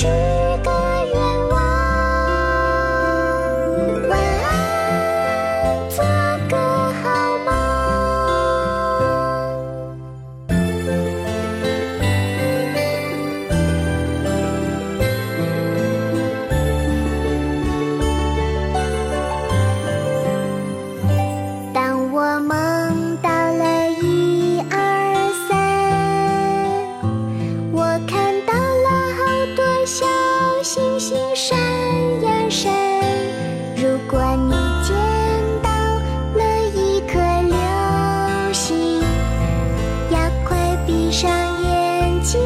show. 闭上眼睛。